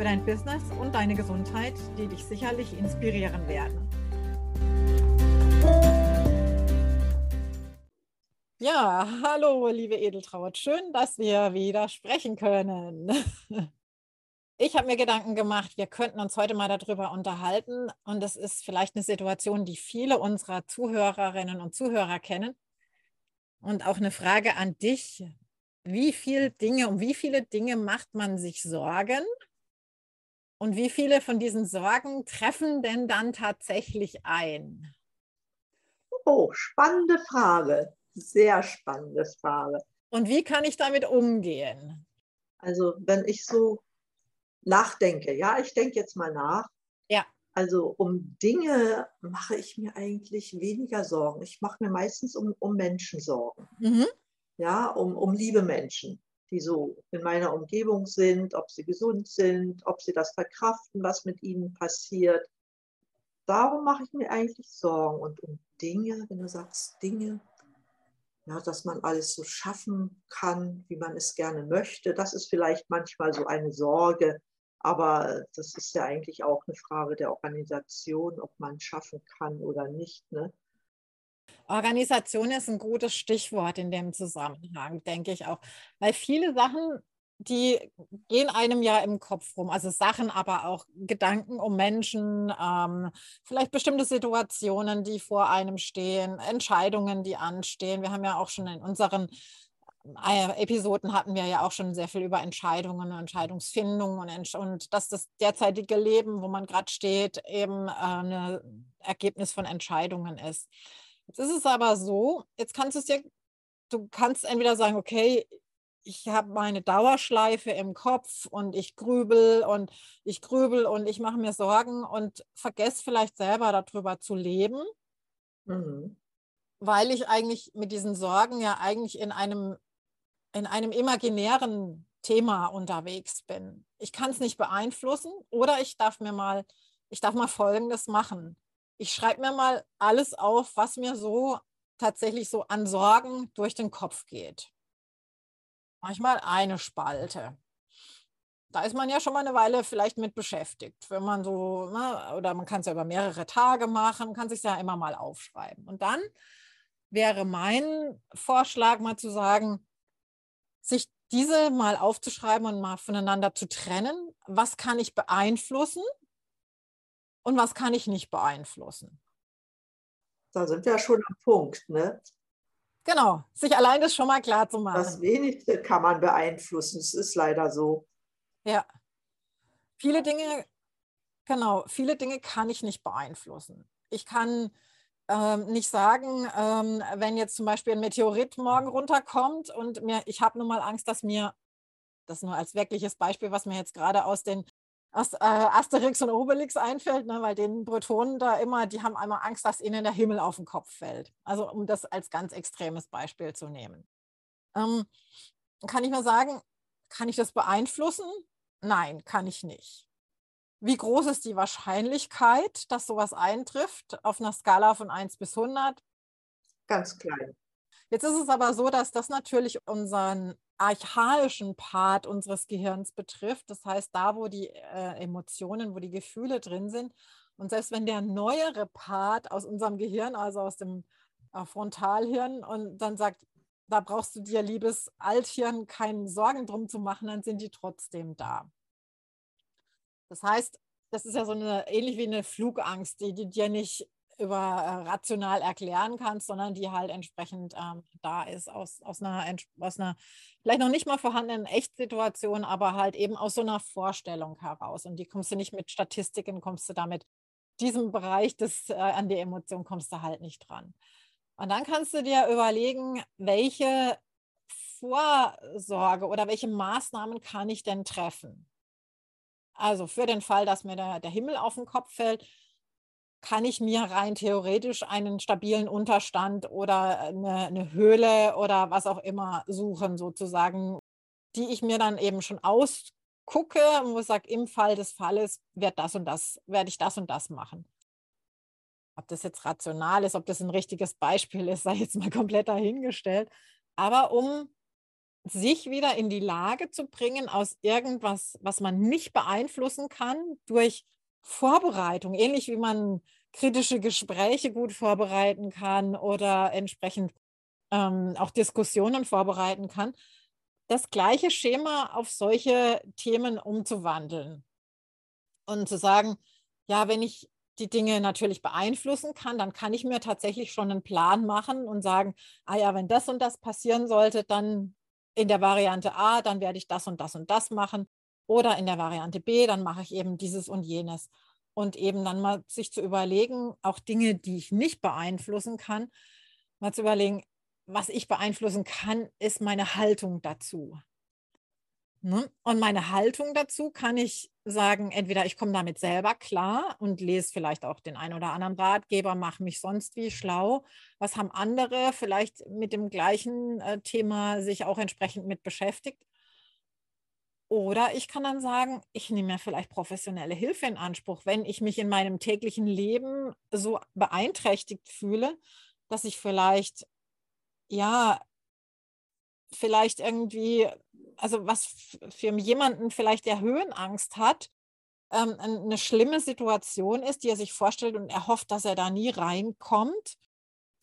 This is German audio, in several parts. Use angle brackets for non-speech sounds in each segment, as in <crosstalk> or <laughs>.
für dein Business und deine Gesundheit, die dich sicherlich inspirieren werden. Ja, hallo, liebe Edeltraut. Schön, dass wir wieder sprechen können. <laughs> Ich habe mir Gedanken gemacht, wir könnten uns heute mal darüber unterhalten. Und es ist vielleicht eine Situation, die viele unserer Zuhörerinnen und Zuhörer kennen. Und auch eine Frage an dich. Wie viele Dinge, um wie viele Dinge macht man sich Sorgen? Und wie viele von diesen Sorgen treffen denn dann tatsächlich ein? Oh, spannende Frage. Sehr spannende Frage. Und wie kann ich damit umgehen? Also, wenn ich so nachdenke, ja, ich denke jetzt mal nach. Ja. Also, um Dinge mache ich mir eigentlich weniger Sorgen. Ich mache mir meistens um, um Menschen Sorgen. Mhm. Ja, um, um liebe Menschen, die so in meiner Umgebung sind, ob sie gesund sind, ob sie das verkraften, was mit ihnen passiert. Darum mache ich mir eigentlich Sorgen. Und um Dinge, wenn du sagst Dinge, ja, dass man alles so schaffen kann, wie man es gerne möchte. Das ist vielleicht manchmal so eine Sorge, aber das ist ja eigentlich auch eine Frage der Organisation, ob man schaffen kann oder nicht. Ne? Organisation ist ein gutes Stichwort in dem Zusammenhang, denke ich auch, weil viele Sachen die gehen einem ja im Kopf rum. Also Sachen, aber auch Gedanken um Menschen, ähm, vielleicht bestimmte Situationen, die vor einem stehen, Entscheidungen, die anstehen. Wir haben ja auch schon in unseren äh, Episoden hatten wir ja auch schon sehr viel über Entscheidungen, Entscheidungsfindung und, und dass das derzeitige Leben, wo man gerade steht, eben äh, ein Ergebnis von Entscheidungen ist. Jetzt ist es aber so, jetzt kannst du es dir, du kannst entweder sagen, okay, ich habe meine Dauerschleife im Kopf und ich grübel und ich grübel und ich mache mir Sorgen und vergesse vielleicht selber darüber zu leben, mhm. weil ich eigentlich mit diesen Sorgen ja eigentlich in einem, in einem imaginären Thema unterwegs bin. Ich kann es nicht beeinflussen oder ich darf mir mal, ich darf mal Folgendes machen. Ich schreibe mir mal alles auf, was mir so tatsächlich so an Sorgen durch den Kopf geht manchmal eine Spalte. Da ist man ja schon mal eine Weile vielleicht mit beschäftigt, wenn man so, ne, oder man kann es ja über mehrere Tage machen, kann sich ja immer mal aufschreiben. Und dann wäre mein Vorschlag mal zu sagen, sich diese mal aufzuschreiben und mal voneinander zu trennen. Was kann ich beeinflussen und was kann ich nicht beeinflussen? Da sind wir ja schon am Punkt. Ne? Genau, sich allein das schon mal klar zu machen. Das wenigste kann man beeinflussen. Es ist leider so. Ja. Viele Dinge, genau, viele Dinge kann ich nicht beeinflussen. Ich kann ähm, nicht sagen, ähm, wenn jetzt zum Beispiel ein Meteorit morgen runterkommt und mir, ich habe nun mal Angst, dass mir, das nur als wirkliches Beispiel, was mir jetzt gerade aus den Asterix und Obelix einfällt, ne, weil den Bretonen da immer, die haben einmal Angst, dass ihnen der Himmel auf den Kopf fällt. Also um das als ganz extremes Beispiel zu nehmen. Ähm, kann ich mal sagen, kann ich das beeinflussen? Nein, kann ich nicht. Wie groß ist die Wahrscheinlichkeit, dass sowas eintrifft auf einer Skala von 1 bis 100? Ganz klein. Jetzt ist es aber so, dass das natürlich unseren archaischen Part unseres Gehirns betrifft. Das heißt, da, wo die äh, Emotionen, wo die Gefühle drin sind. Und selbst wenn der neuere Part aus unserem Gehirn, also aus dem äh, Frontalhirn, und dann sagt, da brauchst du dir, liebes Althirn, keine Sorgen drum zu machen, dann sind die trotzdem da. Das heißt, das ist ja so eine ähnlich wie eine Flugangst, die, die dir nicht über äh, rational erklären kannst, sondern die halt entsprechend ähm, da ist aus, aus, einer, aus einer vielleicht noch nicht mal vorhandenen Echtsituation, aber halt eben aus so einer Vorstellung heraus. Und die kommst du nicht mit Statistiken, kommst du damit, diesem Bereich des, äh, an die Emotion kommst du halt nicht dran. Und dann kannst du dir überlegen, welche Vorsorge oder welche Maßnahmen kann ich denn treffen? Also für den Fall, dass mir der, der Himmel auf den Kopf fällt, kann ich mir rein theoretisch einen stabilen Unterstand oder eine, eine, Höhle oder was auch immer suchen, sozusagen, die ich mir dann eben schon ausgucke und wo ich sage, im Fall des Falles wird das und das, werde ich das und das machen. Ob das jetzt rational ist, ob das ein richtiges Beispiel ist, <laughs> sei jetzt mal komplett dahingestellt. Aber um sich wieder in die Lage zu bringen, aus irgendwas, was man nicht beeinflussen kann, durch Vorbereitung, ähnlich wie man kritische Gespräche gut vorbereiten kann oder entsprechend ähm, auch Diskussionen vorbereiten kann, das gleiche Schema auf solche Themen umzuwandeln und zu sagen, ja, wenn ich die Dinge natürlich beeinflussen kann, dann kann ich mir tatsächlich schon einen Plan machen und sagen, ah ja, wenn das und das passieren sollte, dann in der Variante A, dann werde ich das und das und das machen. Oder in der Variante B, dann mache ich eben dieses und jenes. Und eben dann mal sich zu überlegen, auch Dinge, die ich nicht beeinflussen kann, mal zu überlegen, was ich beeinflussen kann, ist meine Haltung dazu. Ne? Und meine Haltung dazu kann ich sagen, entweder ich komme damit selber klar und lese vielleicht auch den einen oder anderen Ratgeber, mache mich sonst wie schlau. Was haben andere vielleicht mit dem gleichen äh, Thema sich auch entsprechend mit beschäftigt? Oder ich kann dann sagen, ich nehme mir vielleicht professionelle Hilfe in Anspruch, wenn ich mich in meinem täglichen Leben so beeinträchtigt fühle, dass ich vielleicht, ja, vielleicht irgendwie also was für jemanden vielleicht, der Höhenangst hat, ähm, eine schlimme Situation ist, die er sich vorstellt und er hofft, dass er da nie reinkommt,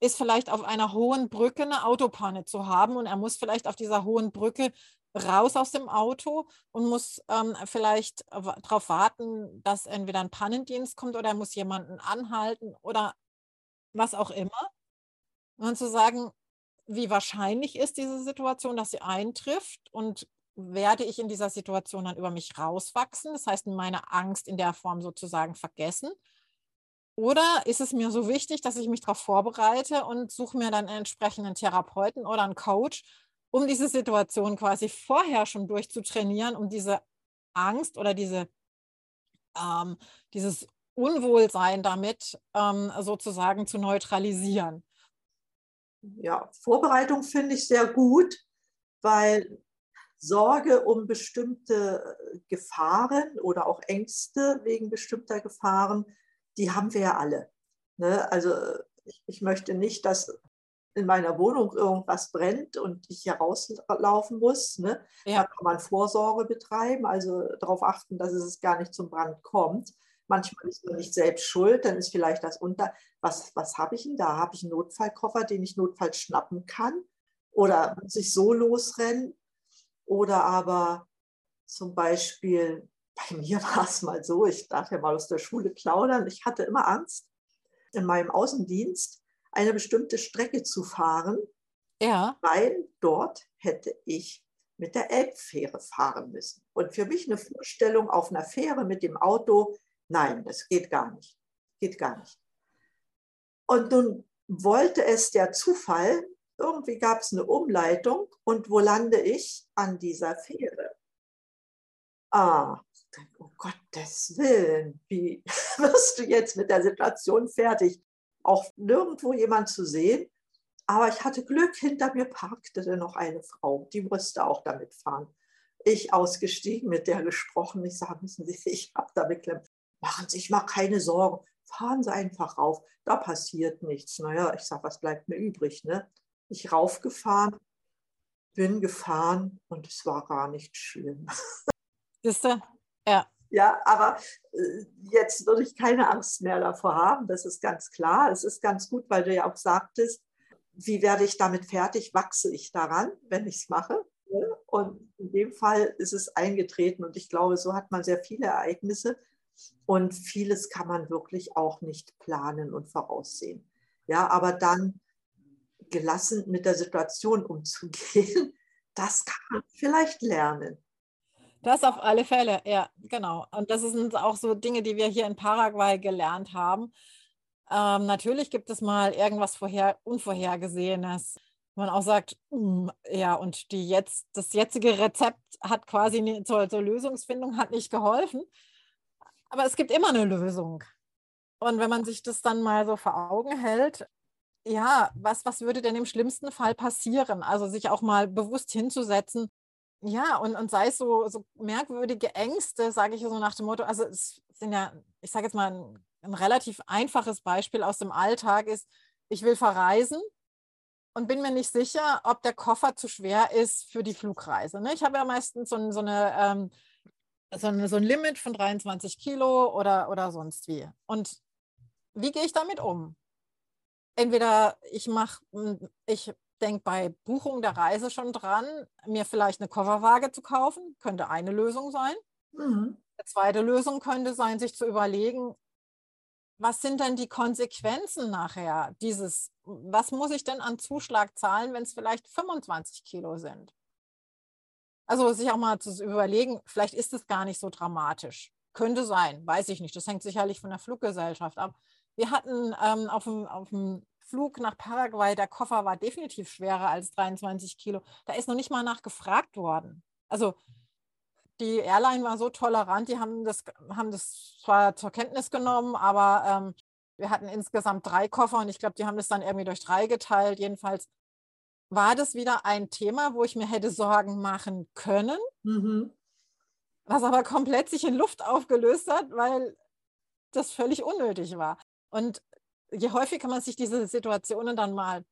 ist vielleicht auf einer hohen Brücke eine Autopanne zu haben und er muss vielleicht auf dieser hohen Brücke raus aus dem Auto und muss ähm, vielleicht darauf warten, dass entweder ein Pannendienst kommt oder er muss jemanden anhalten oder was auch immer. Und zu sagen, wie wahrscheinlich ist diese Situation, dass sie eintrifft und werde ich in dieser Situation dann über mich rauswachsen, das heißt meine Angst in der Form sozusagen vergessen? Oder ist es mir so wichtig, dass ich mich darauf vorbereite und suche mir dann einen entsprechenden Therapeuten oder einen Coach, um diese Situation quasi vorher schon durchzutrainieren, um diese Angst oder diese, ähm, dieses Unwohlsein damit ähm, sozusagen zu neutralisieren? ja, Vorbereitung finde ich sehr gut, weil Sorge um bestimmte Gefahren oder auch Ängste wegen bestimmter Gefahren, die haben wir ja alle. Ne? Also ich, ich, möchte nicht, dass in meiner Wohnung irgendwas brennt und ich hier rauslaufen muss. Ne? Ja. Da kann man Vorsorge betreiben, also darauf achten, dass es gar nicht zum Brand kommt. Manchmal ist man nicht selbst schuld, dann ist vielleicht das unter. Was, was habe ich denn da? Habe ich einen Notfallkoffer, den ich notfalls schnappen kann? Oder muss ich so losrennen? Oder aber zum Beispiel, bei mir <laughs> war es mal so, ich darf ja mal aus der Schule plaudern, ich hatte immer Angst, in meinem Außendienst eine bestimmte Strecke zu fahren, ja. weil dort hätte ich mit der Elbfähre fahren müssen. Und für mich eine Vorstellung auf einer Fähre mit dem Auto, Nein, das geht gar nicht. Geht gar nicht. Und nun wollte es der Zufall, irgendwie gab es eine Umleitung und wo lande ich? An dieser Fähre. Ah, um Gottes Willen, wie <laughs> wirst du jetzt mit der Situation fertig? Auch nirgendwo jemand zu sehen. Aber ich hatte Glück, hinter mir parkte noch eine Frau, die musste auch damit fahren. Ich ausgestiegen, mit der gesprochen. Ich sage, müssen Sie, ich habe da beklemmt machen Sie sich mal keine Sorgen, fahren Sie einfach rauf, da passiert nichts. Naja, ich sage, was bleibt mir übrig? Ne? Ich raufgefahren, bin gefahren und es war gar nicht schlimm. Siehst du? Ja. Ja, aber äh, jetzt würde ich keine Angst mehr davor haben, das ist ganz klar. Es ist ganz gut, weil du ja auch sagtest, wie werde ich damit fertig? Wachse ich daran, wenn ich es mache? Und in dem Fall ist es eingetreten und ich glaube, so hat man sehr viele Ereignisse, und vieles kann man wirklich auch nicht planen und voraussehen. Ja, aber dann gelassen mit der Situation umzugehen, <laughs> das kann man vielleicht lernen. Das auf alle Fälle, ja, genau. Und das sind auch so Dinge, die wir hier in Paraguay gelernt haben. Ähm, natürlich gibt es mal irgendwas vorher, Unvorhergesehenes. man auch sagt, mm, ja, und die jetzt, das jetzige Rezept hat quasi nie, zur, zur Lösungsfindung hat nicht geholfen. Aber es gibt immer eine Lösung. Und wenn man sich das dann mal so vor Augen hält, ja, was, was würde denn im schlimmsten Fall passieren? Also sich auch mal bewusst hinzusetzen, ja, und, und sei es so, so merkwürdige Ängste, sage ich so nach dem Motto, also es sind ja, ich sage jetzt mal ein, ein relativ einfaches Beispiel aus dem Alltag ist, ich will verreisen und bin mir nicht sicher, ob der Koffer zu schwer ist für die Flugreise. Ne? Ich habe ja meistens so, so, eine, ähm, so, eine, so ein Limit von 23 Kilo oder, oder sonst wie. Und wie gehe ich damit um? Entweder ich mache, ich denke bei Buchung der Reise schon dran, mir vielleicht eine Kofferwaage zu kaufen, könnte eine Lösung sein. Mhm. Eine zweite Lösung könnte sein, sich zu überlegen, was sind denn die Konsequenzen nachher dieses, was muss ich denn an Zuschlag zahlen, wenn es vielleicht 25 Kilo sind? Also sich auch mal zu überlegen, vielleicht ist es gar nicht so dramatisch. Könnte sein, weiß ich nicht. Das hängt sicherlich von der Fluggesellschaft ab. Wir hatten ähm, auf, dem, auf dem Flug nach Paraguay, der Koffer war definitiv schwerer als 23 Kilo. Da ist noch nicht mal nachgefragt worden. Also die Airline war so tolerant, die haben das, haben das zwar zur Kenntnis genommen, aber ähm, wir hatten insgesamt drei Koffer und ich glaube, die haben das dann irgendwie durch drei geteilt. Jedenfalls war das wieder ein Thema, wo ich mir hätte Sorgen machen können, mhm. was aber komplett sich in Luft aufgelöst hat, weil das völlig unnötig war. Und je häufiger man sich diese Situationen dann mal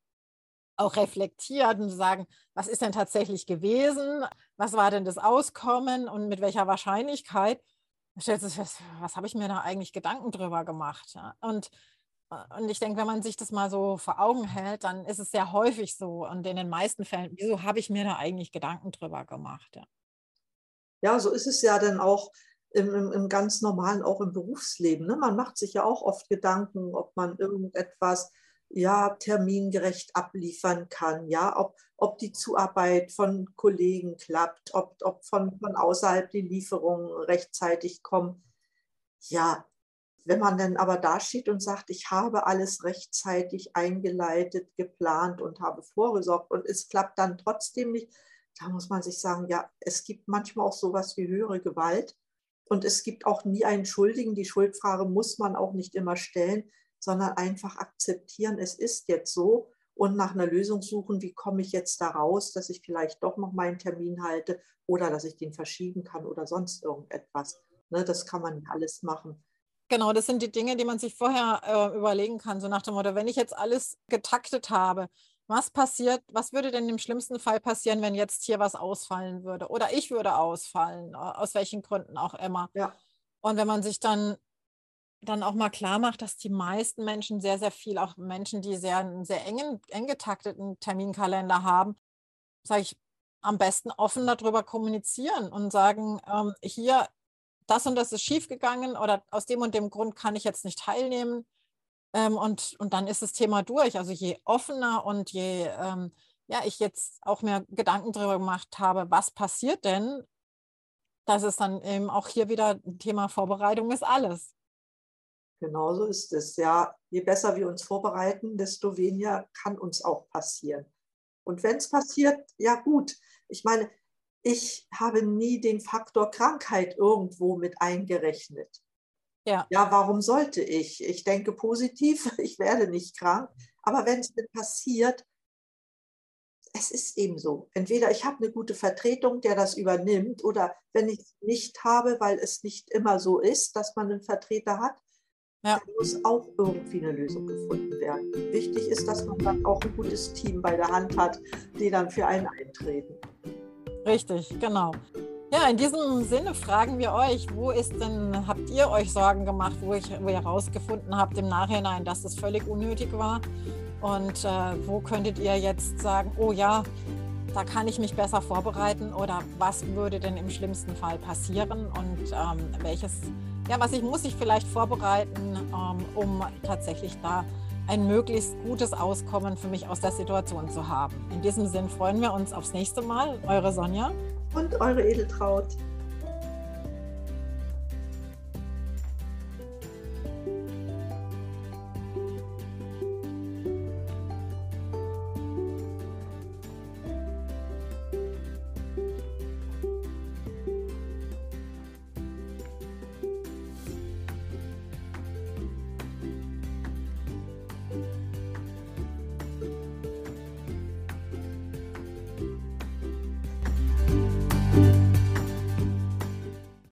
auch reflektiert und sagen, was ist denn tatsächlich gewesen? Was war denn das Auskommen und mit welcher Wahrscheinlichkeit? Stellt sich fest, was habe ich mir da eigentlich Gedanken drüber gemacht? Und, äh, und ich denke, wenn man sich das mal so vor Augen hält, dann ist es sehr häufig so und in den meisten Fällen, wieso habe ich mir da eigentlich Gedanken drüber gemacht? Ja so ist es ja dann auch im, im, im ganz normalen, auch im Berufsleben. Ne? Man macht sich ja auch oft Gedanken, ob man irgendetwas ja, termingerecht abliefern kann, ja, ob, ob die Zuarbeit von Kollegen klappt, ob, ob von, von außerhalb die Lieferungen rechtzeitig kommen. Ja, wenn man dann aber dasteht und sagt, ich habe alles rechtzeitig eingeleitet, geplant und habe vorgesorgt und es klappt dann trotzdem nicht, da muss man sich sagen, ja, es gibt manchmal auch sowas wie höhere Gewalt und es gibt auch nie einen Schuldigen. Die Schuldfrage muss man auch nicht immer stellen, sondern einfach akzeptieren, es ist jetzt so und nach einer Lösung suchen, wie komme ich jetzt da raus, dass ich vielleicht doch noch meinen Termin halte oder dass ich den verschieben kann oder sonst irgendetwas. Ne, das kann man alles machen. Genau, das sind die Dinge, die man sich vorher äh, überlegen kann, so nach dem Motto, wenn ich jetzt alles getaktet habe, was passiert, was würde denn im schlimmsten Fall passieren, wenn jetzt hier was ausfallen würde? Oder ich würde ausfallen, aus welchen Gründen auch immer. Ja. Und wenn man sich dann, dann auch mal klar macht, dass die meisten Menschen sehr, sehr viel, auch Menschen, die sehr, einen sehr engen, eng getakteten Terminkalender haben, sage ich, am besten offen darüber kommunizieren und sagen, ähm, hier, das und das ist schiefgegangen oder aus dem und dem Grund kann ich jetzt nicht teilnehmen ähm, und, und dann ist das Thema durch. Also je offener und je ähm, ja, ich jetzt auch mir Gedanken darüber gemacht habe, was passiert denn, dass es dann eben auch hier wieder ein Thema Vorbereitung ist alles. Genauso ist es. Ja, je besser wir uns vorbereiten, desto weniger kann uns auch passieren. Und wenn es passiert, ja gut. Ich meine, ich habe nie den Faktor Krankheit irgendwo mit eingerechnet. Ja. ja, warum sollte ich? Ich denke positiv, <laughs> ich werde nicht krank. Aber wenn es mir passiert, es ist eben so. Entweder ich habe eine gute Vertretung, der das übernimmt, oder wenn ich es nicht habe, weil es nicht immer so ist, dass man einen Vertreter hat, ja. dann muss auch irgendwie eine Lösung gefunden werden. Wichtig ist, dass man dann auch ein gutes Team bei der Hand hat, die dann für einen eintreten. Richtig, genau. Ja, in diesem Sinne fragen wir euch, wo ist denn, habt ihr euch Sorgen gemacht, wo, ich, wo ihr herausgefunden habt im Nachhinein, dass das völlig unnötig war? Und äh, wo könntet ihr jetzt sagen, oh ja, da kann ich mich besser vorbereiten oder was würde denn im schlimmsten Fall passieren und ähm, welches, ja, was ich muss ich vielleicht vorbereiten, ähm, um tatsächlich da ein möglichst gutes Auskommen für mich aus der Situation zu haben. In diesem Sinn freuen wir uns aufs nächste Mal. Eure Sonja und eure Edeltraut.